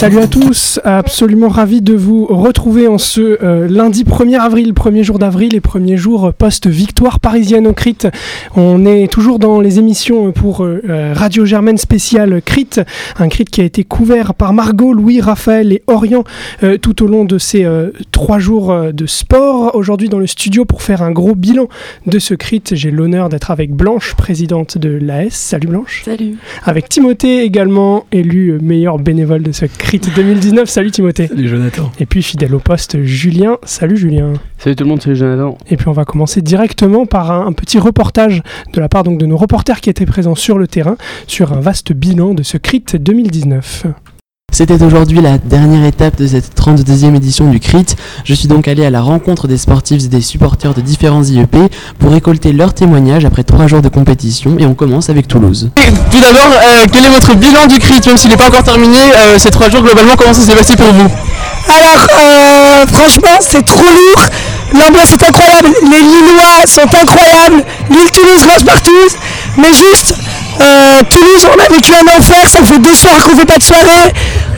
Salut à tous, absolument ravi de vous retrouver en ce euh, lundi 1er avril, premier jour d'avril et premier jour post-victoire parisienne au CRIT. On est toujours dans les émissions pour euh, euh, Radio Germaine spéciale CRIT, un CRIT qui a été couvert par Margot, Louis, Raphaël et Orient tout au long de ces trois jours de sport. Aujourd'hui dans le studio pour faire un gros bilan de ce CRIT, j'ai l'honneur d'être avec Blanche, présidente de l'AS. Salut Blanche. Salut. Avec Timothée également, élu meilleur bénévole de ce CRIT 2019. Salut Timothée. Salut Jonathan. Et puis fidèle au poste, Julien. Salut Julien. Salut tout le monde, salut Jonathan. Et puis on va commencer directement par un, petit reportage de la part donc de nos reporters qui étaient présents sur le terrain sur un vaste bilan de ce CRIT 2019. C'était aujourd'hui la dernière étape de cette 32e édition du CRIT. Je suis donc allé à la rencontre des sportifs et des supporters de différents IEP pour récolter leurs témoignages après trois jours de compétition et on commence avec Toulouse. tout d'abord, euh, quel est votre bilan du CRIT Même s'il n'est pas encore terminé, euh, ces trois jours globalement, comment ça s'est passé pour vous? Alors, euh, franchement, c'est trop lourd. L'ambiance est incroyable, les Lillois sont incroyables, l'île Toulouse marche partout, mais juste Toulouse, on a vécu un enfer, ça fait deux soirs qu'on fait pas de soirée.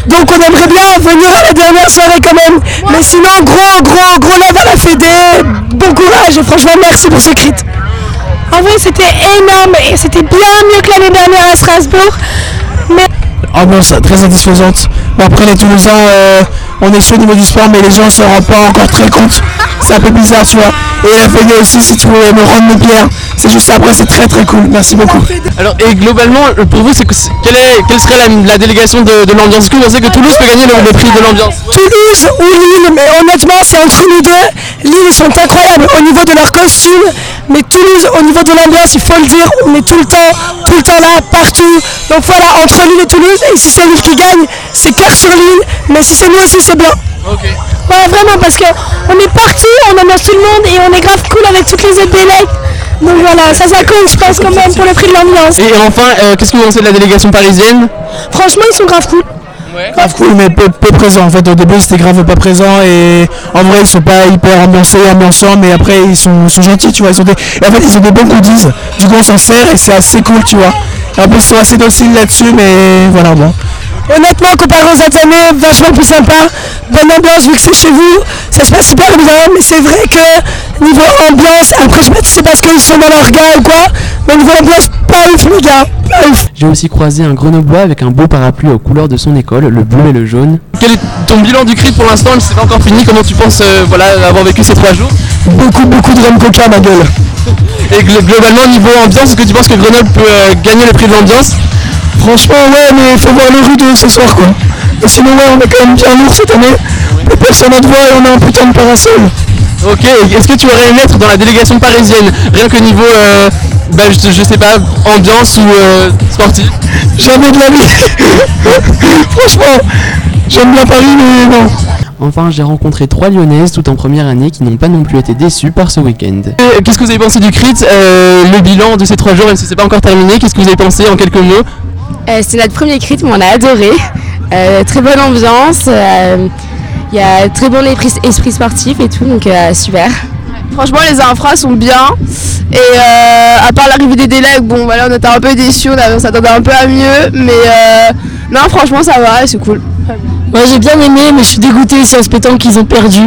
Donc on aimerait bien venir à la dernière soirée quand même. Mais sinon, gros, gros, gros love à la Fédé. Bon courage et franchement, merci pour ce crit. En vrai, c'était énorme et c'était bien mieux que l'année dernière à Strasbourg. Mais... Ambiance très satisfaisante. après, les Toulousains, euh, on est chaud au niveau du sport, mais les gens ne s'en rendent pas encore très compte. C'est un peu bizarre, tu vois. Et la Fédé aussi, si tu veux me rendre mes pierres. C'est juste après, c'est très très cool. Merci beaucoup. Alors, et globalement, euh, pour vous, c'est quelle, est, quelle serait la, délégation de, l'ambiance? Est-ce que vous pensez que Toulouse peut gagner le, prix de l'ambiance? Toulouse ou Lille, mais honnêtement, c'est entre nous deux. Lille, ils sont incroyables au niveau leur costume, mais Toulouse, au niveau de l'ambiance, il faut le dire, on est tout le temps, tout le temps là, partout. Donc voilà, entre Lille et Toulouse, et si c'est Lille qui gagne, c'est cœur sur Lille, mais si c'est nous aussi, c'est bien. Ok. Ouais, vraiment, parce qu'on est partout, on ambiance tout le monde et on est grave cool avec toutes les autres délais. Donc voilà, ça, ça compte, je pense, quand même, pour le prix de l'ambiance. Et enfin, euh, qu'est-ce que vous pensez de la délégation parisienne? Franchement, ils sont grave cool. Grave cool, mais peu, peu présent. En fait, au début, c'était grave pas présent. Et en vrai, ils sont pas hyper ambiancés, ambiançants, mais après, ils sont, sont gentils, tu vois. Ils ont des... En fait, ils ont des bons goodies. Du coup, on s'en sert et c'est assez cool, tu vois. En plus, ils sont assez dociles là-dessus, mais voilà, bon. Honnêtement, comparé aux autres années, vachement plus sympa. Bonne ambiance vu que c'est chez vous. Ça se passe super bien, mais c'est vrai que niveau ambiance, après je sais pas si c'est parce qu'ils sont dans leur gars ou quoi, mais niveau ambiance, pas ouf les gars, pas ouf. J'ai aussi croisé un grenoblois avec un beau parapluie aux couleurs de son école, le bleu et le jaune. Quel est ton bilan du cri pour l'instant? C'est pas encore fini, comment tu penses euh, voilà, avoir vécu ces trois jours? Beaucoup, beaucoup de rhum coca ma gueule. Et globalement, niveau ambiance, est-ce que tu penses que Grenoble peut euh, gagner le prix de l'ambiance? Franchement, ouais, mais il faut voir le rude ce soir, quoi. Et sinon, ouais, on est quand même bien lourd cette année. Personne n'a de voix et on a un putain de parasol. Ok, est-ce que tu aurais aimé être dans la délégation parisienne? Rien que niveau, euh, bah, je, sais pas, ambiance ou euh, sportif? Jamais de la vie Franchement, j'aime bien Paris, mais non. Enfin, j'ai rencontré trois Lyonnaises tout en première année qui n'ont pas non plus été déçues par ce week-end. Qu'est-ce que vous avez pensé du CRIT euh, Le bilan de ces trois jours, même si c'est pas encore terminé, qu'est-ce que vous avez pensé en quelques mots? Euh, c'est notre premier crit, mais on a adoré. Euh, très bonne ambiance. Euh, il y a très bon esprit sportif et tout, donc super. Franchement, les infras sont bien. Et à part l'arrivée des délais, bon, voilà, on était un peu déçus, on, s'attendait un peu à mieux. Mais non, franchement, ça va, c'est cool. Moi j'ai bien aimé, mais je suis dégoûtée sur ce pétanque qu'ils ont perdu.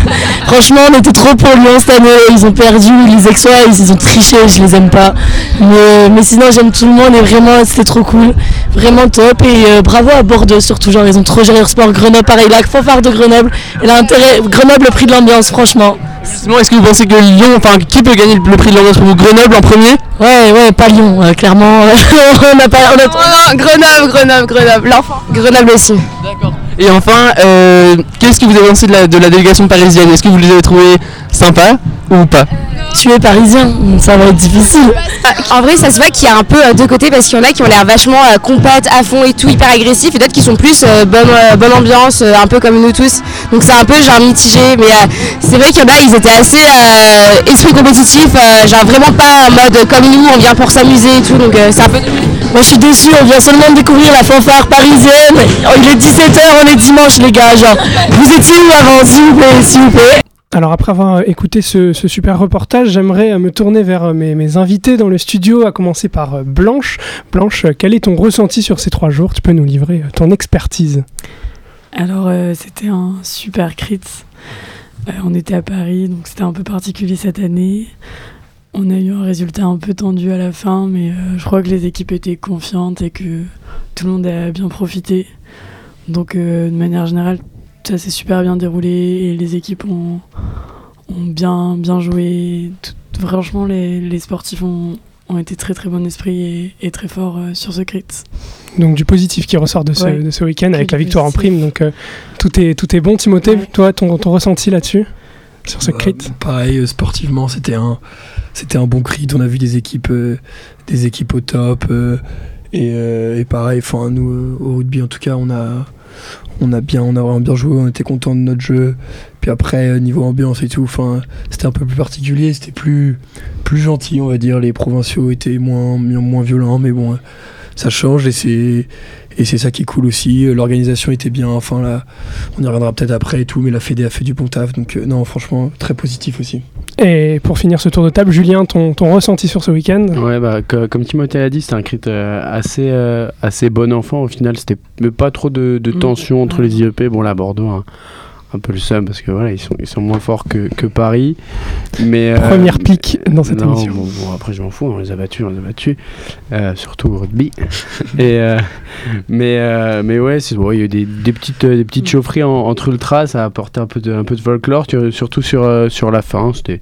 Franchement, on était trop pour Lyon cette année. Ils ont perdu, les ex ils, ont triché, je les aime pas. Mais, sinon, j'aime tout le monde et vraiment, c'était trop cool. Vraiment top. Et euh, bravo à Bordeaux surtout. Genre, ils ont trop géré leur sport. Grenoble, pareil, la fanfare de Grenoble. Elle a intérêt. Grenoble, le prix de l'ambiance, franchement. Justement, est-ce que vous pensez que Lyon, enfin, qui peut gagner le prix de l'ambiance pour vous? Grenoble en premier? Ouais, ouais, pas Lyon, euh, clairement. on n'a pas. On Grenoble, Grenoble, Grenoble, l'enfant. Grenoble aussi. D'accord. Et enfin, euh, qu'est-ce que vous avez pensé de la, de la délégation parisienne? Est-ce que vous les avez trouvés sympas ou pas? Tu es parisien, ça va être difficile. En vrai, ça se voit qu'il y a un peu euh, deux côtés parce qu'il y en a qui ont l'air vachement euh, à fond et tout, hyper agressifs, et d'autres qui sont plus bonne, bonne ambiance, un peu comme nous tous. Donc c'est un peu genre mitigé, mais c'est vrai qu'il y en a, ils étaient assez esprit compétitif, genre vraiment pas en mode comme nous, on vient pour s'amuser et tout, donc c'est un peu. Moi je suis déçu, on vient seulement de découvrir la fanfare parisienne. Il est 17h, on est dimanche les gars. Genre, vous étiez où avant, s'il vous plaît, s'il vous plaît? Alors après avoir écouté ce, super reportage, j'aimerais me tourner vers mes, invités dans le studio, à commencer par Blanche. Blanche, quel est ton ressenti sur ces trois jours? Tu peux nous livrer ton expertise Alors euh, c'était un super crit. Euh, on était à Paris, donc c'était un peu particulier cette année. On a eu un résultat un peu tendu à la fin, mais euh, je crois que les équipes étaient confiantes et que tout le monde a bien profité. Donc de manière générale, ça s'est super bien déroulé et les équipes ont, ont bien, bien joué. Tout- franchement, les, les sportifs ont, ont été très très bon esprit et, et très forts euh, sur ce crit. Donc du positif qui ressort de ce, Ouais. de ce week-end avec la victoire en prime. Donc euh, tout, est, tout est bon. Timothée, Ouais. toi, ton, ton ressenti là-dessus? Sur ce Bah, crit Pareil, euh, sportivement, c'était un, c'était un bon crit. On a vu des équipes, euh, des équipes au top. euh, et, euh, et pareil, enfin, nous, euh, au rugby, en tout cas, on a, on a bien, on a vraiment bien joué. On était content de notre jeu. Puis après, euh, niveau ambiance et tout, enfin, c'était un peu plus particulier. C'était plus, plus gentil, on va dire. Les provinciaux étaient moins, moins violents, mais bon, euh, ça change et c'est. Et c'est ça qui est cool aussi. L'organisation était bien. Enfin là, on y reviendra peut-être après et tout, mais la Fédé a fait du bon taf. Donc euh, non, franchement, très positif aussi. Et pour finir ce tour de table, Julien, ton, ton ressenti sur ce week-end? Ouais, bah, co- comme Timothée l'a dit, c'était un crit euh, assez, euh, assez bon enfant. Au final, c'était mais pas trop de, de Mm. tension entre les IEP. Bon, là, Bordeaux, un, un peu le seum parce que voilà, ils sont, ils sont moins forts que, que Paris. Mais, euh, Première pique dans cette non, émission. Bon, bon, après, je m'en fous, on les a battus, on les a battus. Euh, surtout au rugby. Et, euh, mais, mais ouais, c'est- bon, il y a eu des, des petites, des petites chaufferies en- entre ultras, ça a apporté un peu de, un peu de folklore, surtout sur, sur la fin. C'était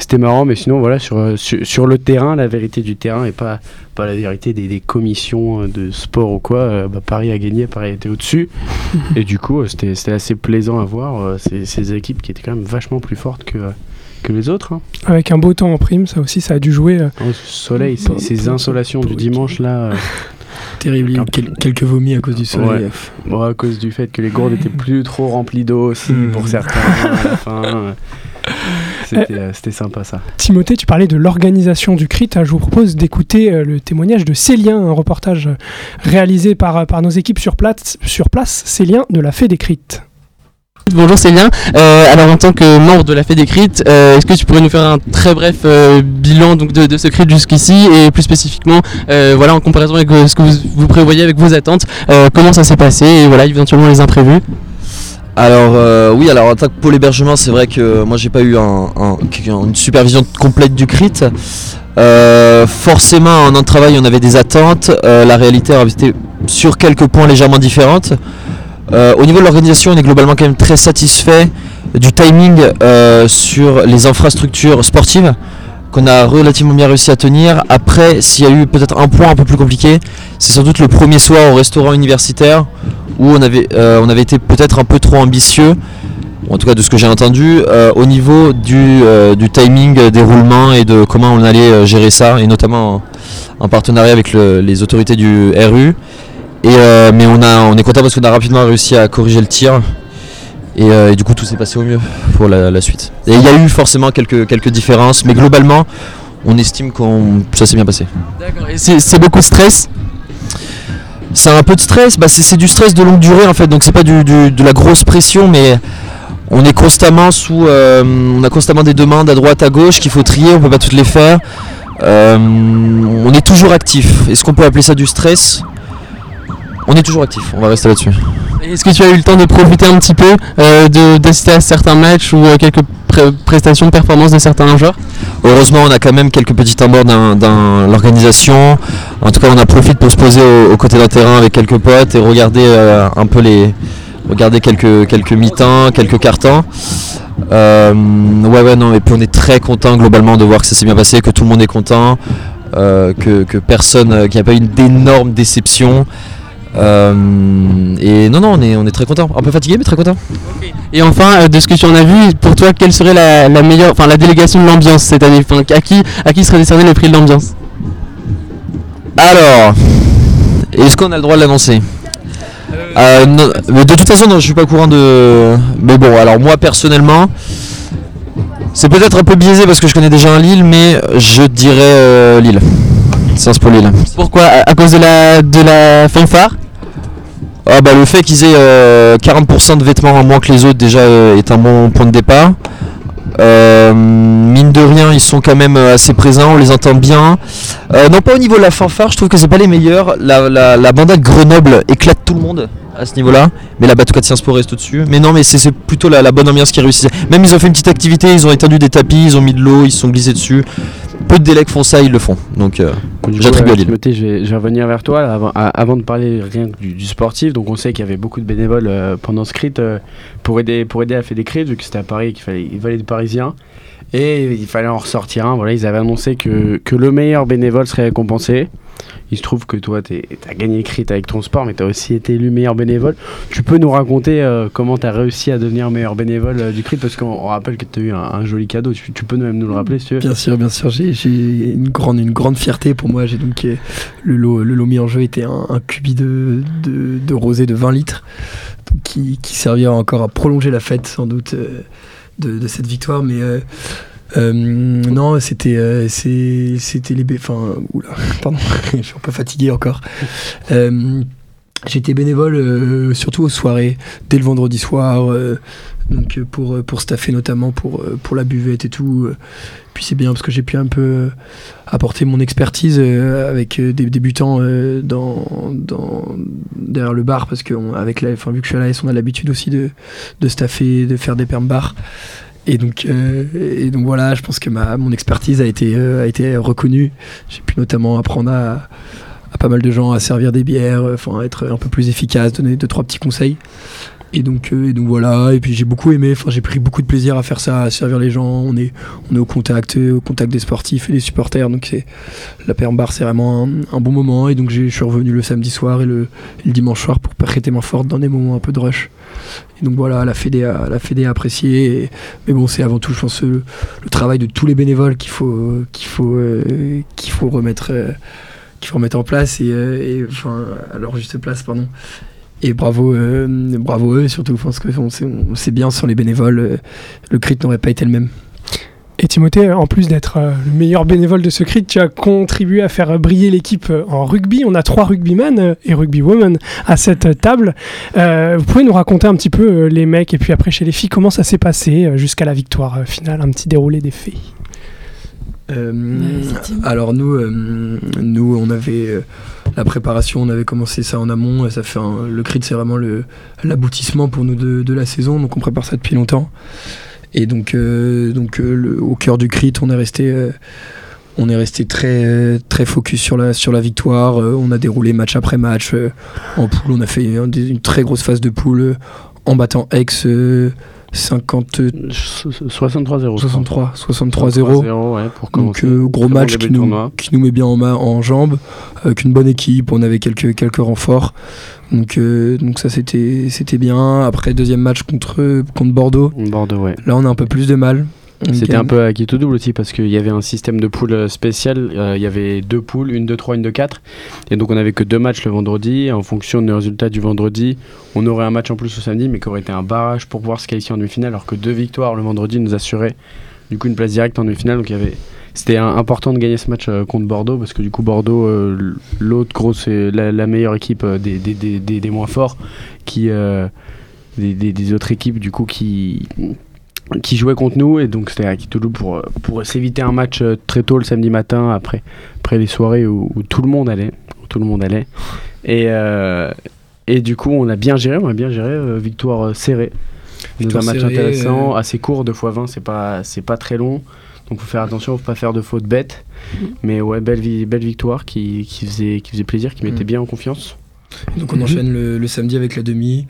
c'était marrant, mais sinon, voilà, sur, sur, sur le terrain, la vérité du terrain et pas, pas la vérité des, des commissions euh, de sport ou quoi. euh, bah, Paris a gagné, Paris était au-dessus. et du coup, euh, c'était c'était assez plaisant à voir euh, ces, ces équipes qui étaient quand même vachement plus fortes que, euh, que les autres. hein. Avec un beau temps en prime, ça aussi, ça a dû jouer. euh, Oh, ce soleil, ces, pour- insolations du dimanche là. euh, Terrible, il y a eu quel- quelques vomis à cause du soleil. Ouais. Bon, à cause du fait que les gourdes étaient plus trop remplies d'eau aussi Hmm. pour certains à la fin. Euh, C'était euh, sympa ça. Timothée, tu parlais de l'organisation du CRIT. Je vous propose d'écouter euh, le témoignage de Célien, un reportage euh, réalisé par, par nos équipes sur place, sur place Célien de la Fée des CRIT. Bonjour Célien, Euh, alors en tant que membre de la Fédé Crit, euh, est-ce que tu pourrais nous faire un très bref euh, bilan donc, de, de ce crit jusqu'ici et plus spécifiquement euh, voilà, en comparaison avec ce que vous, vous prévoyez avec vos attentes, euh, comment ça s'est passé et voilà, éventuellement les imprévus? Alors euh, oui, alors en tant que pôle hébergement, c'est vrai que moi j'ai pas eu un- un- une supervision complète du CRIT. Euh, forcément, en de travail, on avait des attentes. Euh, la réalité a été sur quelques points légèrement différente. Au niveau de l'organisation, on est globalement quand même très satisfait du timing sur les infrastructures sportives qu'on a relativement bien réussi à tenir. Après, s'il y a eu peut-être un point un peu plus compliqué, c'est sans doute le premier soir au restaurant universitaire où on avait, euh, on avait été peut-être un peu trop ambitieux, en tout cas de ce que j'ai entendu, euh, au niveau du, euh, du timing des roulements et de comment on allait gérer ça, et notamment en, en partenariat avec le- les autorités du RU. Mais on, a, on est content parce qu'on a rapidement réussi à corriger le tir. Et, du coup, tout s'est passé au mieux pour la, suite. Il y a eu forcément quelques, différences, mais globalement, on estime que ça s'est bien passé. C'est beaucoup de stress? C'est un peu de stress, bah c'est du stress de longue durée en fait, donc c'est pas du, du- de la grosse pression, mais on est constamment sous, euh, on a constamment des demandes à droite, à gauche qu'il faut trier, on peut pas toutes les faire. Euh, on est toujours actif. Est-ce qu'on peut appeler ça du stress? On est toujours actif. On va rester là-dessus. Est-ce que tu as eu le temps de profiter un petit peu euh, d'assister à certains matchs ou euh, quelques pré- prestations de performance de certains joueurs? Heureusement, on a quand même quelques petits temps dans, l'organisation. En tout cas, on a profité pour se poser au- aux côtés d'un terrain avec quelques potes et regarder euh, un peu les, regarder quelques quelques quelques quarts-temps. Euh, ouais, ouais, non, et puis on est très content globalement de voir que ça s'est bien passé, que tout le monde est content, euh, que, que personne, qu'il n'y a pas eu d'énormes déceptions. Euh, et non, non, on est, on est très content. Un peu fatigué, mais très content. Et enfin, euh, de ce que tu en as vu, pour toi, quelle serait la, la meilleure, enfin la délégation de l'ambiance cette année? Enfin, à qui, à qui serait décerné le prix de l'ambiance? Alors, est-ce qu'on a le droit de l'annoncer? Euh, non, mais de toute façon, non, je suis pas au courant de. Mais bon, alors moi personnellement, c'est peut-être un peu biaisé parce que je connais déjà un Lille, mais je dirais euh, Lille. Sciences pour Lille. Pourquoi? À, à cause de la, de la fanfare? Ah bah le fait qu'ils aient euh, 40% de vêtements en moins que les autres déjà euh, est un bon point de départ. Euh, mine de rien, ils sont quand même euh, assez présents, on les entend bien. Euh, non pas au niveau de la fanfare, je trouve que c'est pas les meilleurs. La, la, la de Grenoble éclate tout le monde à ce niveau-là, mais la Batucat Sciences Po reste au-dessus. Mais non, mais c'est plutôt la, la bonne ambiance qui réussit. Même ils ont fait une petite activité, ils ont étendu des tapis, ils ont mis de l'eau, ils se sont glissés dessus. Peu de délais font ça, ils le font. Donc euh, j'attribue à Lille. Timothée, je vais, je vais revenir vers toi là, avant, à- avant de parler rien que du, du sportif. Donc on sait qu'il y avait beaucoup de bénévoles euh, pendant ce crit euh, pour aider pour aider à faire des crits vu que c'était à Paris qu'il fallait il fallait des Parisiens et il fallait en ressortir un. Voilà, ils avaient annoncé que, que le meilleur bénévole serait récompensé. Il se trouve que toi, tu as gagné crit avec ton sport, mais tu as aussi été élu meilleur bénévole. Tu peux nous raconter euh, comment tu as réussi à devenir meilleur bénévole euh, du crit? Parce qu'on on rappelle que tu as eu un, joli cadeau. Tu, peux même nous le rappeler si tu veux. Bien sûr, bien sûr, j'ai une grande, une grande fierté pour moi. J'ai donc euh, le lot, le lot mis en jeu était un, un cubi de, de, de rosé de 20 litres, qui, servira encore à prolonger la fête sans doute de, de cette victoire. Mais euh, non, c'était, euh, c'était les, enfin, oula, pardon, je suis un peu fatigué encore. Euh, J'étais bénévole euh, surtout aux soirées, dès le vendredi soir, donc pour, pour staffer notamment pour, pour la buvette et tout. Puis c'est bien parce que j'ai pu un peu apporter mon expertise avec des débutants dans, derrière le bar parce que avec la, enfin, vu que je suis à la S, on a l'habitude aussi de, de staffer, de faire des permes bars. Et donc, euh, et donc voilà, je pense que ma, mon expertise a été, euh, a été reconnue. J'ai pu notamment apprendre à, à pas mal de gens à servir des bières, euh, enfin être un peu plus efficace, donner deux trois petits conseils. Et donc, et donc voilà, et puis j'ai beaucoup aimé, j'ai pris beaucoup de plaisir à faire ça, à servir les gens. On est, on est au contact, au contact des sportifs et des supporters, donc c'est la perm bar, c'est vraiment un, bon moment. Et donc je suis revenu le samedi soir et le, et le dimanche soir pour prêter main forte dans des moments un peu de rush. Et donc voilà, la Fédé a, apprécié. mais bon, c'est avant tout, je pense, le, travail de tous les bénévoles qu'il faut, qu'il faut, euh, qu'il faut remettre, euh, qu'il faut remettre en place et, euh, et, enfin à leur juste place, pardon. Et bravo, bravo eux surtout. Je pense que on sait, sait bien sans les bénévoles, le crit n'aurait pas été le même. Et Timothée, en plus d'être euh, le meilleur bénévole de ce crit, tu as contribué à faire briller l'équipe euh, en rugby. On a trois rugbymen euh, et rugbywomen à cette table. Euh, vous pouvez nous raconter un petit peu les mecs et puis après chez les filles comment ça s'est passé jusqu'à la victoire finale, un petit déroulé des faits. Euh, alors nous, euh, nous, on avait euh, la préparation, on avait commencé ça en amont. et Ça fait un- le crit, c'est vraiment l'aboutissement pour nous de, de la saison. Donc on prépare ça depuis longtemps. Et donc, euh, donc euh, au cœur du crit, on est resté euh, on est resté très très focus sur la sur la victoire. On a déroulé match après match en poule. On a fait une, très grosse phase de poule en battant Aix 50 63 0 63-0. ouais, donc euh, gros match bon qui, nous, qui nous, met bien en, ma, en jambes avec une bonne équipe. On avait quelques quelques renforts. Donc euh, donc ça c'était c'était bien. Après deuxième match contre contre Bordeaux. Bordeaux ouais. Là on a un peu plus de mal. C'était un peu à qui tout double aussi parce qu'il y avait un système de poule euh, spécial. euh, il y avait deux poules, une de 3, une de 4. Et donc on avait que deux matchs le vendredi. En fonction des résultats du vendredi, on aurait un match en plus le samedi, mais qui aurait été un barrage pour pouvoir se qualifier en demi-finale. Alors que deux victoires le vendredi nous assuraient du coup une place directe en demi-finale. Donc il y avait. C'était important de gagner ce match euh, contre Bordeaux parce que du coup Bordeaux, euh, l'autre grosse, la, la meilleure équipe des, des, des, des- moins forts qui des autres équipes du coup qui qui jouait contre nous et donc c'était à Toulouse pour, euh, pour s'éviter un match euh, très tôt le samedi matin après, après les soirées où, où tout le monde allait où tout le monde allait. Et, euh, et du coup on a bien géré on a bien géré euh, victoire serrée. Dans un Victoire match intéressant euh, assez court 2 x 20 c'est pas c'est pas très long. Donc faut faire attention faut pas faire de fautes bêtes. Mais ouais belle, belle victoire qui, qui, faisait, qui faisait plaisir qui mettait Mm. bien en confiance. Donc on enchaîne le, le samedi avec la demi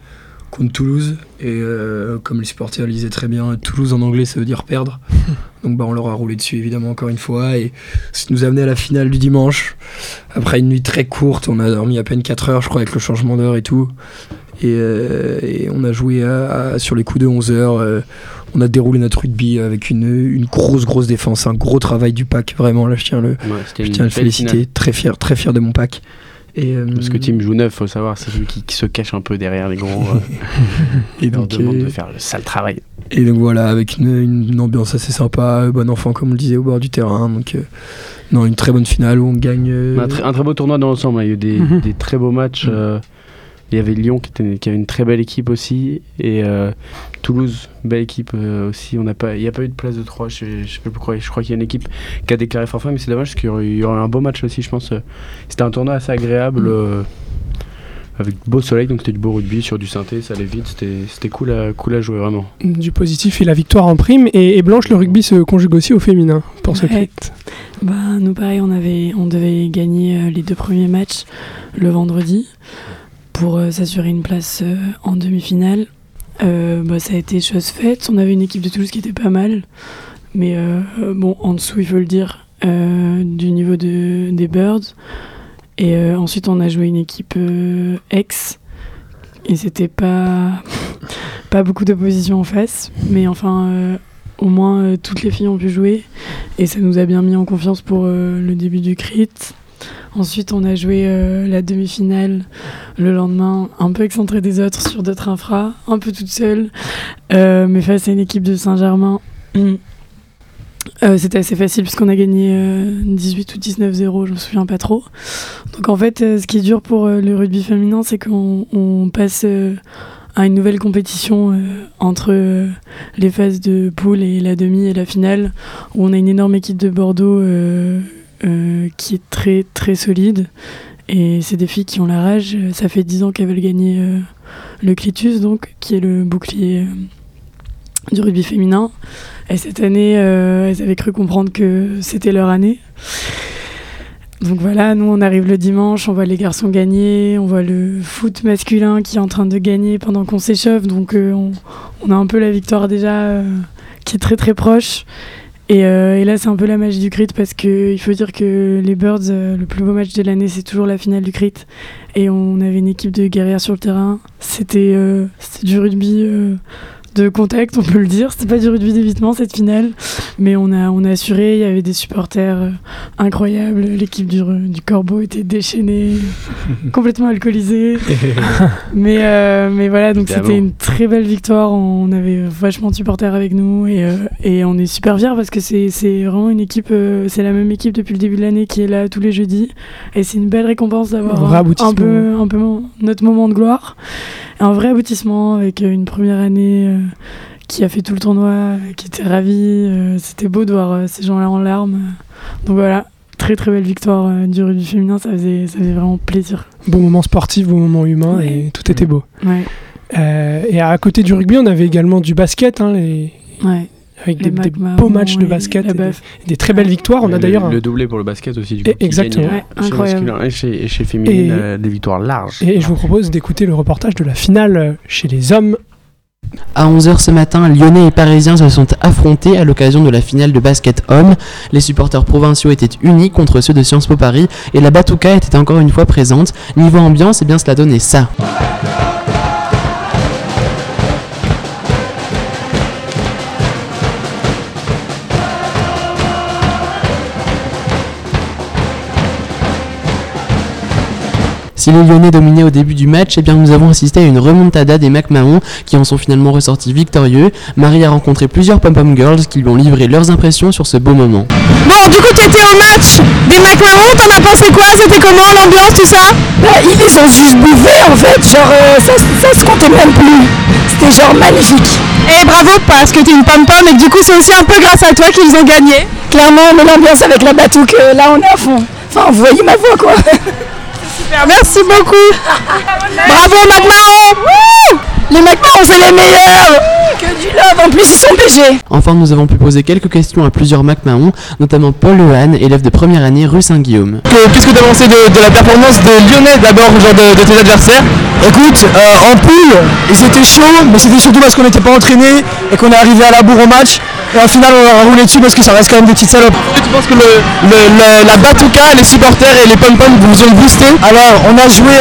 contre Toulouse. Et euh, comme les supporters le disaient très bien, Toulouse en anglais ça veut dire perdre. Donc bah, on leur a roulé dessus évidemment encore une fois. Et ce qui nous a amené à la finale du dimanche. Après une nuit très courte, on a dormi à peine 4 heures je crois avec le changement d'heure et tout. Et, euh, et on a joué à- à- sur les coups de 11 heures. euh, on a déroulé notre rugby avec une, une grosse grosse défense, un gros travail du pack vraiment. Là je tiens, le, je tiens à le féliciter, finale. très fier, très fier de mon pack. Et, euh, parce que Team joue neuf faut savoir c'est celui qui, qui se cache un peu derrière les gros euh, Et leur donc, demande euh, de faire le sale travail Et donc voilà, avec une, une ambiance assez sympa, euh, bon enfant comme on le disait au bord du terrain. Donc euh, non, une très bonne finale où on gagne. euh, Un, très- un très beau tournoi dans l'ensemble. hein. Il y a eu des, Mhm. des très beaux matchs. euh, Il y avait Lyon qui, était, qui avait une très belle équipe aussi. Et euh, Toulouse, belle équipe euh, aussi. On n'a pas, il n'y a pas eu de place de 3. Je, je sais pas pourquoi. Je crois qu'il y a une équipe qui a déclaré forfait, mais c'est dommage parce qu'il y aurait, il y aurait un beau match aussi, je pense. C'était un tournoi assez agréable. euh, avec beau soleil, donc c'était du beau rugby sur du synthé, ça allait vite, c'était c'était cool à, cool à jouer vraiment. Du positif et la victoire en prime. Et, et Blanche, le rugby se conjugue aussi au féminin pour ce Ouais. Bah, nous, pareil, on, avait, on devait gagner les deux premiers matchs le vendredi pour euh, s'assurer une place euh, en demi-finale. Euh, bah, ça a été chose faite. On avait une équipe de Toulouse qui était pas mal. Mais bon, en dessous, il faut le dire, du niveau de, des Birds. Et ensuite, on a joué une équipe ex. Et c'était pas, pas beaucoup d'opposition en face. Mais enfin, au moins, toutes les filles ont pu jouer. Et ça nous a bien mis en confiance pour le début du crit. Ensuite, on a joué euh, la demi-finale le lendemain, un peu excentré des autres sur d'autres infras, un peu toute seule, euh, mais face à une équipe de Saint-Germain. mm, euh, C'était assez facile puisqu'on a gagné euh, 18 ou 19-0, je me souviens pas trop. Donc en fait, ce qui est dur pour le rugby féminin, c'est qu'on on passe à une nouvelle compétition entre les phases de poule et la demi et la finale, où on a une énorme équipe de Bordeaux qui est très très solide. Et c'est des filles qui ont la rage. Euh, Ça fait 10 ans qu'elles veulent gagner euh, le Clitus, donc, qui est le bouclier euh, du rugby féminin. Et cette année, euh, elles avaient cru comprendre que c'était leur année. Donc voilà, nous on arrive le dimanche, on voit les garçons gagner, on voit le foot masculin qui est en train de gagner pendant qu'on s'échauffe, donc euh, on, a un peu la victoire déjà euh, qui est très très proche. Et, euh, et là c'est un peu la magie du crit parce que il faut dire que les Birds, euh, le plus beau match de l'année c'est toujours la finale du crit. Et on avait une équipe de guerrières sur le terrain, c'était euh, du rugby euh, de contact, on peut le dire. C'était pas du rugby d'évitement cette finale, mais on a, on a assuré. Il y avait des supporters euh, incroyables. L'équipe du, du Corbeau était déchaînée, complètement alcoolisée. mais, euh, mais voilà, donc c'était une très belle victoire. On avait vachement de supporters avec nous et, euh, et on est super fiers parce que c'est c'est vraiment une équipe, euh, c'est la même équipe depuis le début de l'année qui est là tous les jeudis. Et c'est une belle récompense d'avoir un, peu, un peu notre moment de gloire. Un vrai aboutissement avec une première année qui a fait tout le tournoi, euh, qui était ravie. euh, C'était beau de voir euh, ces gens-là en larmes. Donc voilà, très très belle victoire euh, du rugby féminin, ça faisait, ça faisait vraiment plaisir. Beau moment sportif, beau moment humain et tout était beau. Ouais. Euh, et à côté du rugby, on avait également du basket, hein, les- Ouais. avec Les des, beaux matchs de et basket, et des, très belles victoires. On a le, d'ailleurs un- le doublé pour le basket aussi du coup. exactement. chez incroyable. masculin et chez, et chez féminin Et- euh, des victoires larges. Et je vous propose d'écouter le reportage de la finale chez les hommes. À 11h ce matin, Lyonnais et Parisiens se sont affrontés à l'occasion de la finale de basket homme. Les supporters provinciaux étaient unis contre ceux de Sciences Po Paris et la Batouka était encore une fois présente. Niveau ambiance, eh bien cela donnait ça. Si les Lyonnais dominaient au début du match, eh bien nous avons assisté à une remontada des McMahon qui en sont finalement ressortis victorieux. Marie a rencontré plusieurs pom-pom girls qui lui ont livré leurs impressions sur ce beau moment. Bon, du coup, tu étais au match des McMahon, t'en as pensé quoi? C'était comment l'ambiance, tout ça? Bah, ils les ont juste bouffés en fait, genre euh, ça, ça se comptait même plus. C'était genre magnifique. Et bravo parce que t'es une pom-pom et que du coup, c'est aussi un peu grâce à toi qu'ils ont gagné. Clairement, mais l'ambiance avec la batouque, euh, là on est à fond. Enfin, vous voyez ma voix quoi. Merci beaucoup. Bravo McMahon Les McMahon, c'est les meilleurs Que du love, en plus ils sont BG. Enfin, nous avons pu poser quelques questions à plusieurs McMahon, notamment Paul Lehan, élève de première année rue Saint-Guillaume. Qu'est-ce que tu as pensé de, de la performance de Lyonnais d'abord, genre de, de tes adversaires? Écoute, euh, en poule, ils étaient chauds, mais c'était surtout parce qu'on n'était pas entraînés et qu'on est arrivé à la bourre au match. Et au final, on leur a roulé dessus parce que ça reste quand même des petites salopes. Est-ce que tu penses que le, le- le- la Batouka, les supporters et les pom-pom vous ont boosté? Alors, on a joué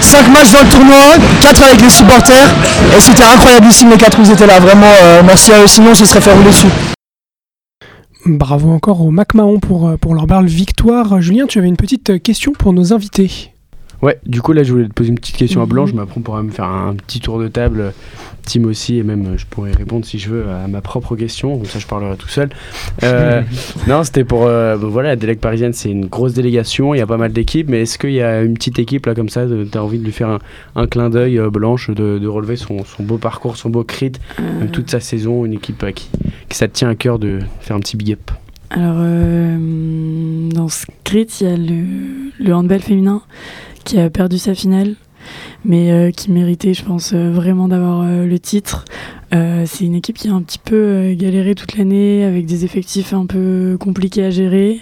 5 matchs dans le tournoi, 4 avec les supporters, et c'était incroyablissime les 4 où ils étaient là. Vraiment, euh, merci à eux, sinon on se serait fait rouler dessus. Bravo encore aux McMahon pour, euh, pour leur belle victoire. Julien, tu avais une petite euh, question pour nos invités. Ouais, du coup, là, je voulais te poser une petite question à Mhm. Blanche, mais après, on pourra me faire un petit tour de table, Tim aussi, et même euh, je pourrais répondre si je veux à ma propre question, comme ça, je parlerai tout seul. Euh, non, c'était pour. euh, bon, voilà, la délègue parisienne, c'est une grosse délégation, il y a pas mal d'équipes, mais est-ce qu'il y a une petite équipe, là, comme ça, de- t'as envie de lui faire un, un clin d'œil, euh, Blanche, de, de relever son, son beau parcours, son beau crit, même toute sa saison, une équipe qui, qui ça te tient à cœur de faire un petit big up? Alors, dans ce crit, il y a le, le handball féminin qui a perdu sa finale, mais euh, qui méritait, je pense, euh, vraiment d'avoir euh, le titre. C'est une équipe qui a un petit peu galéré toute l'année, avec des effectifs un peu compliqués à gérer.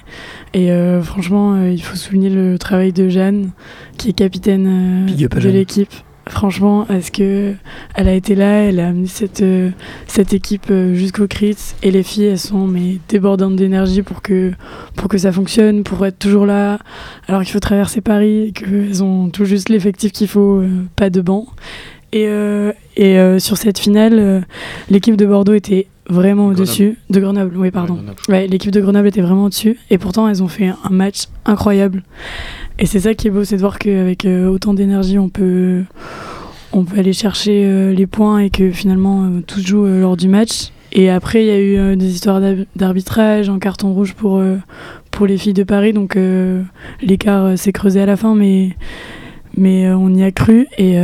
Et franchement, il faut souligner le travail de Jeanne, qui est capitaine de l'équipe. Franchement, est-ce que elle a été là, elle a amené cette, euh, cette équipe euh, jusqu'au crit et les filles elles sont mais débordantes d'énergie pour que pour que ça fonctionne, pour être toujours là alors qu'il faut traverser Paris qu'elles ont tout juste l'effectif qu'il faut, euh, pas de banc. Et, euh, et euh, sur cette finale, euh, l'équipe de Bordeaux était vraiment au-dessus. De Grenoble, oui, pardon. Ouais, l'équipe de Grenoble était vraiment au-dessus. Et pourtant, elles ont fait un match incroyable. Et c'est ça qui est beau, c'est de voir qu'avec euh, autant d'énergie, on peut, on peut aller chercher euh, les points et que finalement, euh, tout se joue lors du match. Et après, il y a eu des histoires d'arbitrage, un carton rouge pour, pour les filles de Paris. Donc l'écart s'est creusé à la fin, mais, mais on y a cru. Et,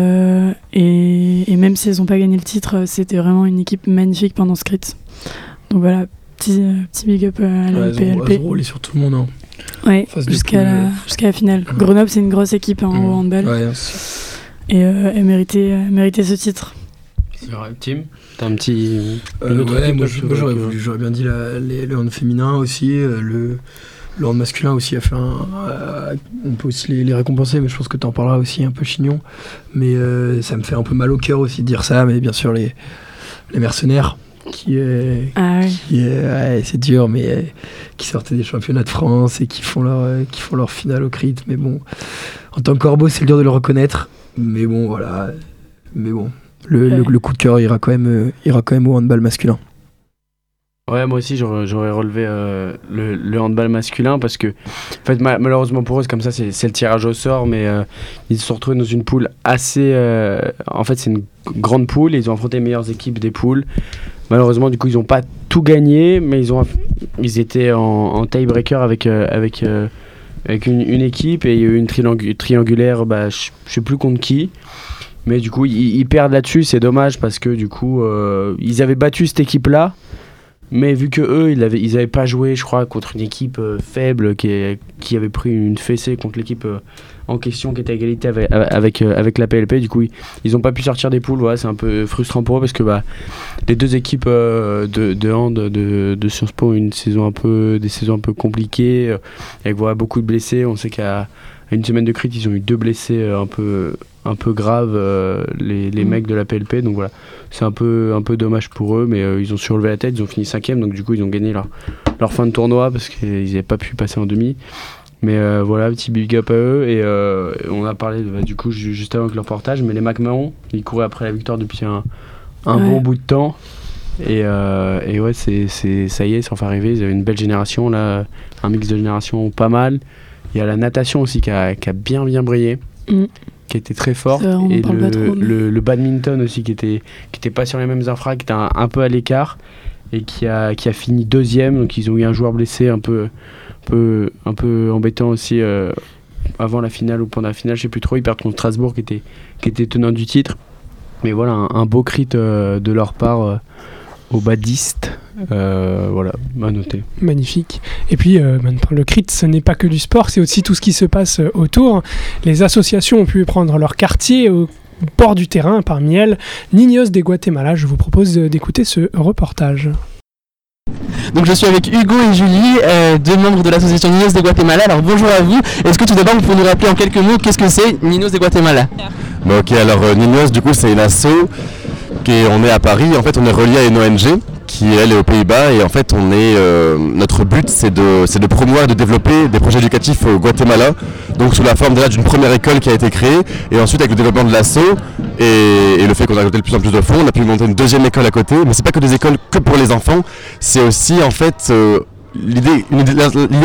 et, et même si elles n'ont pas gagné le titre, c'était vraiment une équipe magnifique pendant ce crit. Donc voilà, petit, petit big up à la Ouais, elles ont- elles ont roulé sur tout le monde. hein. Ouais, jusqu'à la, euh. jusqu'à la finale. Grenoble, c'est une grosse équipe hein, au handball. Ouais, Et euh, elle, méritait, elle méritait ce titre. Tim T'as un petit. Euh, ouais, équipe, moi, j'aurais que- voulu- j'aurais bien dit la- les- le hand féminin aussi, euh, le, le hand masculin aussi a fait un. euh, on peut aussi les, les récompenser, mais je pense que tu en parleras aussi un peu chignon. Mais euh, ça me fait un peu mal au cœur aussi de dire ça, mais bien sûr, les, les mercenaires qui est. Ah ouais. qui est- ouais, c'est dur, mais euh, qui sortaient des championnats de France et qui font leur, euh, qui font leur finale au crit. Mais bon, en tant que corbeau, c'est dur de le reconnaître. Mais bon, voilà. Mais bon, le, le- Ouais. le coup de cœur ira quand même, euh, ira quand même au handball masculin. Ouais, moi aussi j'aurais j'aurais relevé euh, le, le handball masculin parce que, en fait, ma- malheureusement pour eux, c'est comme ça, c'est c'est le tirage au sort, mais euh, ils se sont retrouvés dans une poule assez. euh, en fait, c'est une grande poule, et ils ont affronté les meilleures équipes des poules. Malheureusement, du coup, ils n'ont pas tout gagné, mais ils, ont, ils étaient en, tiebreaker avec, euh, avec, euh, une, équipe et une triangu- triangulaire, bah, je je sais plus contre qui. Mais du coup, ils, ils perdent là-dessus, c'est dommage parce que du coup, euh, ils avaient battu cette équipe-là. Mais vu que eux, ils avaient, ils avaient pas joué, je crois, contre une équipe euh, faible qui, avait pris une fessée contre l'équipe euh, en question qui était à égalité avec, avec, euh, la PLP, du coup, ils, ils ont pas pu sortir des poules. Voilà, c'est un peu frustrant pour eux parce que bah, les deux équipes de, hand de, de Sciences Po ont une saison un peu, des saisons un peu compliquées, avec voilà, beaucoup de blessés. On sait qu'à une semaine de crit, ils ont eu deux blessés un peu, un peu graves, euh, les, les Mm. mecs de la PLP. Donc voilà, c'est un peu, un peu dommage pour eux, mais euh, ils ont surlevé la tête, ils ont fini cinquième, donc du coup ils ont gagné leur, leur fin de tournoi parce qu'ils n'avaient pas pu passer en demi. Mais euh, voilà, petit big up à eux. Et euh, on a parlé bah, du coup ju- juste avant avec leur portage, mais les McMahon, ils couraient après la victoire depuis un, un Ouais. bon bout de temps. Et, euh, et ouais, c'est, c'est, ça y est, ça en fait arriver. Ils avaient une belle génération, là, un mix de génération pas mal. Il y a la natation aussi qui a, qui a bien bien brillé, Mm. Qui été très vrai, en et le, pas trop, mais- le, le badminton aussi qui était, qui était pas sur les mêmes infras, qui était un, un peu à l'écart et qui a, qui a fini deuxième. Donc ils ont eu un joueur blessé un peu, un peu, un peu embêtant aussi euh, avant la finale ou pendant la finale, je sais plus trop. Ils perdent contre Strasbourg qui était, qui était tenant du titre. Mais voilà, un, un beau crit euh, de leur part aux badistes. Euh, voilà, à noter. Magnifique. Et puis, euh, maintenant, le crit, ce n'est pas que du sport, c'est aussi tout ce qui se passe euh, autour. Les associations ont pu prendre leur quartier au bord du terrain, parmi elles, Niños de Guatemala. Je vous propose d'écouter ce reportage. Donc je suis avec Hugo et Julie, euh, deux membres de l'association Ninos de Guatemala. Alors bonjour à vous. Est-ce que tout d'abord vous pouvez nous rappeler en quelques mots qu'est-ce que c'est Ninos de Guatemala? Bah, ok, alors euh, Ninos, du coup, c'est une asso est- on est à Paris. En fait, on est relié à une ONG qui elle est aux Pays-Bas et en fait, on est euh, notre but, c'est de, de promouvoir et de développer des projets éducatifs au Guatemala. Donc sous la forme déjà d'une première école qui a été créée et ensuite avec le développement de l'asso et, et le fait qu'on a ajouté de plus en plus de fonds, on a pu monter une deuxième école à côté. Mais c'est pas que des écoles que pour les enfants, c'est aussi en fait euh, l'idée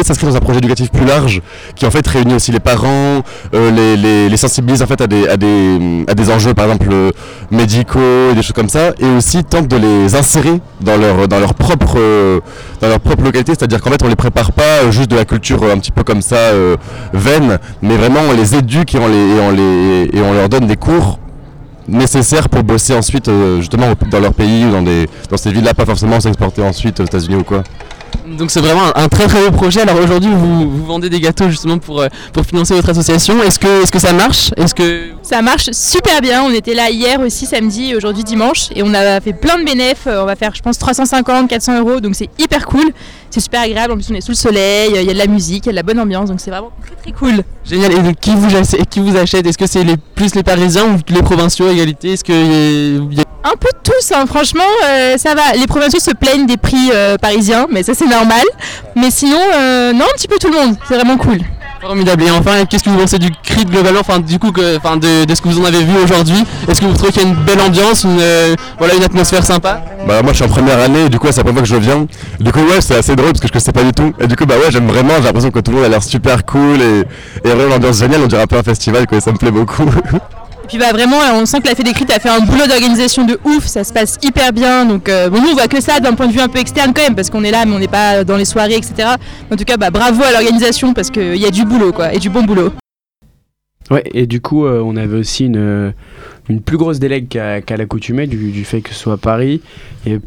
s'inscrit dans un projet éducatif plus large qui en fait réunit aussi les parents, euh, les, les, les sensibilise en fait à des, à des, à des enjeux par exemple euh, médicaux et des choses comme ça et aussi tente de les insérer dans leur, dans leur propre euh, dans leur propre localité, c'est-à-dire qu'en fait on les prépare pas juste de la culture un petit peu comme ça vaine, mais vraiment on les éduque et on, et on, les, et on leur donne des cours nécessaires pour bosser ensuite justement dans leur pays ou dans, des, dans ces villes-là, pas forcément s'exporter ensuite aux États-Unis ou quoi. Donc c'est vraiment un, très très beau projet. Alors aujourd'hui vous, vendez des gâteaux justement pour, euh, pour financer votre association. Est-ce que, est-ce que ça marche? Est-ce que Ça marche super bien. On était là hier aussi, samedi, aujourd'hui dimanche, et on a fait plein de bénéfices. On va faire, je pense, 350, 400 euros, donc c'est hyper cool. C'est super agréable. En plus, on est sous le soleil, il y a de la musique, il y a de la bonne ambiance, donc c'est vraiment très très cool. Génial. Et donc, qui vous achète, qui vous achète? Est-ce que c'est les, plus les Parisiens ou les provinciaux à égalité? Est-ce que y a- Un peu tous, hein. franchement, euh, ça va. Les provinciaux se plaignent des prix euh, parisiens, mais ça c'est normal. Mais sinon, euh, non, un petit peu tout le monde. C'est vraiment cool. Formidable. Et enfin, qu'est-ce que vous pensez du crit globalement Enfin, du coup, que, enfin, de, de ce que vous en avez vu aujourd'hui Est-ce que vous trouvez qu'il y a une belle ambiance, une, euh, voilà, une atmosphère sympa? Bah moi je suis en première année du coup c'est la première fois que je viens. Du coup ouais c'est assez drôle parce que je connaissais pas du tout. Et du coup bah ouais j'aime vraiment, j'ai l'impression que tout le monde a l'air super cool et, et vraiment l'ambiance géniale, on dirait un peu un festival quoi, et ça me plaît beaucoup. Puis bah vraiment, on sent que la Fédécrite a fait un boulot d'organisation de ouf, ça se passe hyper bien. Donc euh, bon, nous on voit que ça d'un point de vue un peu externe quand même, parce qu'on est là, mais on n'est pas dans les soirées, etc. En tout cas, bah bravo à l'organisation parce qu'il y a du boulot quoi, et du bon boulot. Ouais, et du coup, euh, on avait aussi une, euh, une plus grosse délègue qu'à l'accoutumée du, fait que ce soit Paris. Il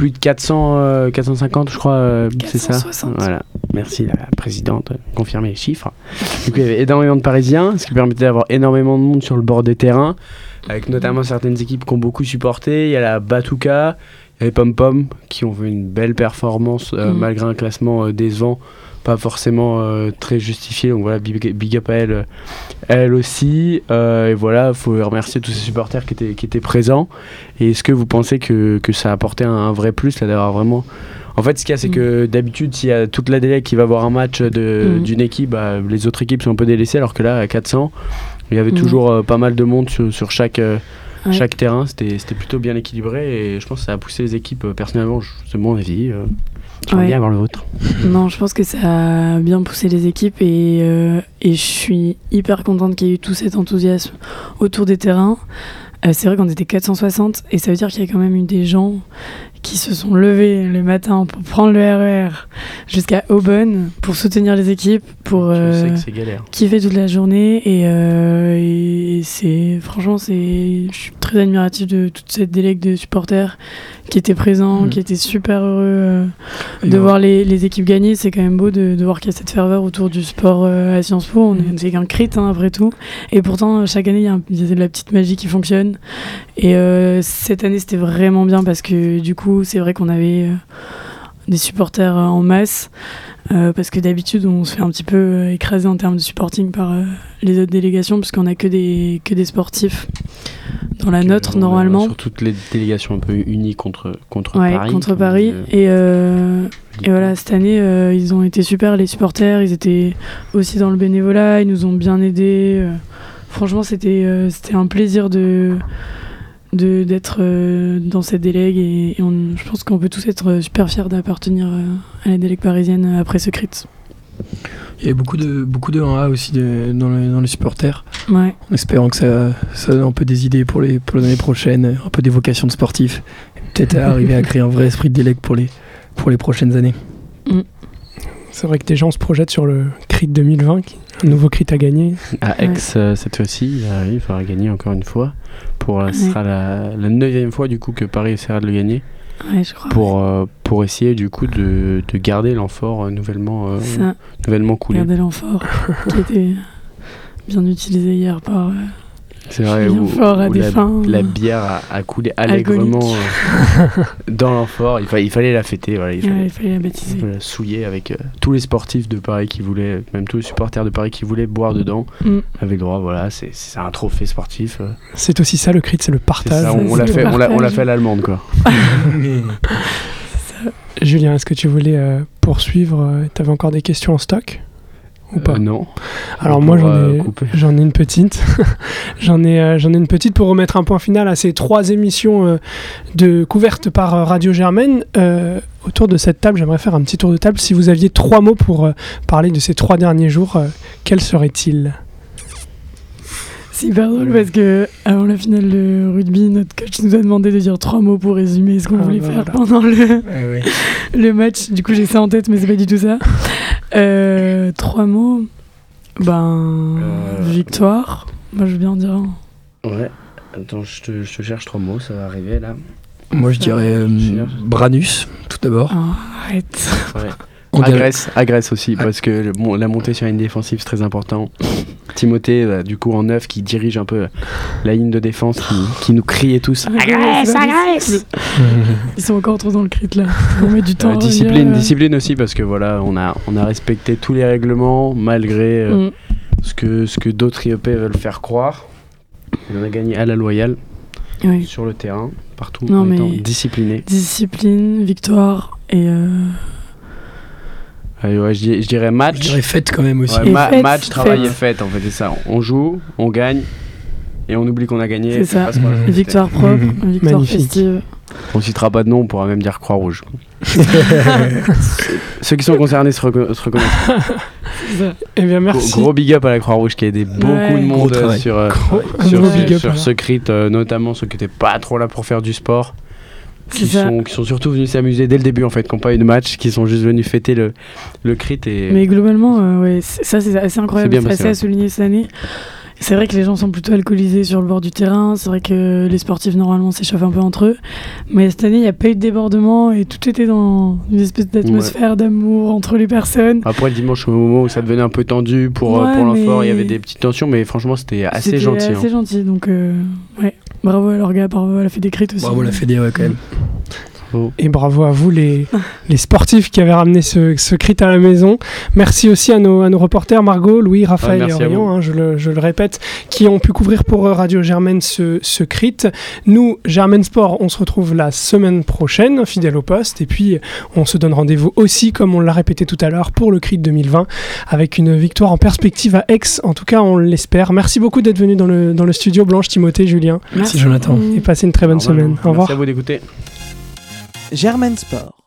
plus de 400, euh, 450, je crois, euh, c'est ça 460. Voilà, merci la présidente, confirmer les chiffres. Du coup, il y avait énormément de Parisiens, ce qui permettait d'avoir énormément de monde sur le bord des terrains, avec notamment certaines équipes qui ont beaucoup supporté. Il y a la Batuka, il y avait Pom Pom, qui ont fait une belle performance euh, Mhm. malgré un classement euh, décevant, pas forcément euh, très justifié. Donc voilà, big, big up à elle, euh, elle aussi. Euh, et voilà, il faut remercier tous ces supporters qui étaient, qui étaient présents. Et est-ce que vous pensez que, que ça a apporté un, un vrai plus là d'avoir vraiment. En fait, ce qu'il y a, c'est que d'habitude, s'il y a toute la délai qui va voir un match de- Mhm. d'une équipe, bah, les autres équipes sont un peu délaissées, alors que là, à 400, il y avait Mhm. toujours euh, pas mal de monde sur, sur chaque, euh, Ouais. chaque terrain. C'était c'était plutôt bien équilibré et je pense que ça a poussé les équipes. euh, personnellement, c'est mon avis. J'aimerais Ouais. bien avoir le vôtre. Non, je pense que ça a bien poussé les équipes et, euh, et je suis hyper contente qu'il y ait eu tout cet enthousiasme autour des terrains. Euh, c'est vrai qu'on était 460 et ça veut dire qu'il y a quand même eu des gens qui se sont levés le matin pour prendre le RER jusqu'à Aubonne pour soutenir les équipes, pour euh, kiffer toute la journée et, euh, et c'est franchement c'est je suis très admirative de toute cette délègue de supporters qui étaient présents, Mm. qui étaient super heureux euh, de ouais. voir les, les équipes gagner. C'est quand même beau de, de voir qu'il y a cette ferveur autour du sport euh, à Sciences Po. On est- c'est qu'un crit hein, après tout. Et pourtant, chaque année, il y, a y de la petite magie qui fonctionne. Et euh, cette année, c'était vraiment bien parce que du coup, c'est vrai qu'on avait euh, des supporters euh, en masse. Euh, parce que d'habitude, on se fait un petit peu euh, écraser en termes de supporting par les autres délégations, puisqu'on a que des, que des sportifs dans la nôtre, normalement. Sur toutes les délégations un peu unies contre, contre Ouais, Paris. contre Paris. Et, euh, et voilà, cette année, euh, ils ont été super, les supporters. Ils étaient aussi dans le bénévolat, ils nous ont bien aidés. euh. franchement, c'était c'était un plaisir de- d'être euh, dans cette délègue et, et on- je pense qu'on peut tous être euh, super fiers d'appartenir euh, à la délègue parisienne après ce crit. Il y a beaucoup de, beaucoup de 1A aussi de- dans, les, dans les supporters. Ouais. En espérant que ça, ça donne un peu des idées pour les pour l'année prochaine, un peu des vocations de sportifs. Peut-être arriver à créer un vrai esprit de délègue pour les, pour les prochaines années. C'est vrai que déjà on se projette sur le crit 2020, qui- un nouveau crit à gagner. À Aix, euh, cette fois-ci, il faudra gagner encore une fois. Pour, euh, ce sera la, la neuvième fois du coup que Paris essaiera de le gagner. Ouais, je crois. Pour, euh, pour essayer du coup de, de garder l'amphore euh, nouvellement, euh, nouvellement coulé. Regardez l'amphore qui était bien utilisé hier par. C'est vrai, Julien où, Faure à où des la, fins, la bière a, a coulé allègrement euh, dans l'amphore. Il, fa- il fallait la fêter, voilà, il Ouais, fallait, il fallait la baptiser. il fallait la souiller avec euh, tous les sportifs de Paris qui voulaient, même tous les supporters de Paris qui voulaient boire dedans, Mm. avaient le droit. Voilà, c'est un trophée sportif. euh. C'est aussi ça le crit, c'est le partage. ça, on, on l'a fait, on l'a- on l'a fait à l'allemande quoi. Julien, est-ce que tu voulais euh, poursuivre Tu avais encore des questions en stock? Ou pas Euh, Non. Alors On moi j'en ai, couper. j'en ai une petite. j'en ai, euh, j'en ai une petite pour remettre un point final à ces trois émissions euh, de couvertes par Radio Germaine. Euh, autour de cette table, j'aimerais faire un petit tour de table. Si vous aviez trois mots pour parler de ces trois derniers jours, quels seraient-ils? C'est hyper drôle parce que avant la finale de rugby, notre coach nous a demandé de dire trois mots pour résumer ce qu'on Ah, voulait bah faire pendant le, Ouais, le match. Du coup, j'ai ça en tête, mais c'est pas du tout ça. Euh, trois mots. Ben, Euh, victoire. Moi, je veux bien dire. Ouais. Attends, je te, je te cherche trois mots, ça va arriver là. Moi, je dirais euh, Branus, tout d'abord. Ah, arrête. Ouais. On Agresse, agresse aussi, parce que bon, la montée sur une défensive, c'est très important. Timothée, euh, du coup, en neuf, qui dirige un peu la ligne de défense, qui, qui nous criait tous Agresse, agresse Ils sont encore trop dans le crit là. On met du temps. Euh, discipline, euh. discipline aussi parce que voilà, on a, on a respecté tous les règlements malgré euh, Mm. ce que, ce que d'autres IEP veulent faire croire. Et on a gagné à la loyale Oui. sur le terrain, partout, Non, en mais- étant discipliné. Discipline, victoire et. euh, ouais, je, dirais match. Je dirais fête quand même aussi. Ouais, Et ma- fête, match, travail fête. et fête en fait, c'est ça. On joue, on gagne et on oublie qu'on a gagné. C'est ça. Fait. Victoire propre, victoire Magnifique. festive. On citera pas de nom, on pourra même dire Croix-Rouge. Ceux qui sont concernés se, reco- se reconnaissent. Eh bien, Gros, merci. gros big up à la Croix-Rouge qui a aidé beaucoup Ouais. de monde euh, sur, euh, Gros- sur, ce crit, euh, notamment ceux qui n'étaient pas trop là pour faire du sport. Qui sont, qui sont surtout venus s'amuser dès le début en fait, qui n'ont pas eu de match, qui sont juste venus fêter le, le crit et Mais globalement, euh, ouais, ça c'est assez incroyable, C'est assez à souligner cette année. C'est vrai que les gens sont plutôt alcoolisés sur le bord du terrain, c'est vrai que les sportifs normalement s'échauffent un peu entre eux, mais cette année il n'y a pas eu de débordement et tout était dans une espèce d'atmosphère d'amour entre les personnes. Après le dimanche au moment où ça devenait un peu tendu pour, euh, Ouais, pour l'enfort, mais- il y avait des petites tensions, mais franchement c'était assez C'était gentil. assez hein. gentil, donc euh, ouais, bravo à leur gars, bravo à la Fédé Crit aussi. Bravo la Fédé, ouais, quand même. Et bravo à vous, les, les sportifs qui avaient ramené ce, ce crit à la maison. Merci aussi à nos, à nos reporters, Margot, Louis, Raphaël Ouais, et Orion, hein, je, le, je le répète, qui ont pu couvrir pour Radio Germaine ce, ce crit. Nous, Germaine Sport, on se retrouve la semaine prochaine, fidèle au poste. Et puis, on se donne rendez-vous aussi, comme on l'a répété tout à l'heure, pour le crit 2020, avec une victoire en perspective à Aix. En tout cas, on l'espère. Merci beaucoup d'être venu dans le, dans le studio, Blanche, Timothée, Julien. Merci, Jonathan. Et passez une très bonne semaine. Au revoir. Merci à vous d'écouter. Germaine Sport.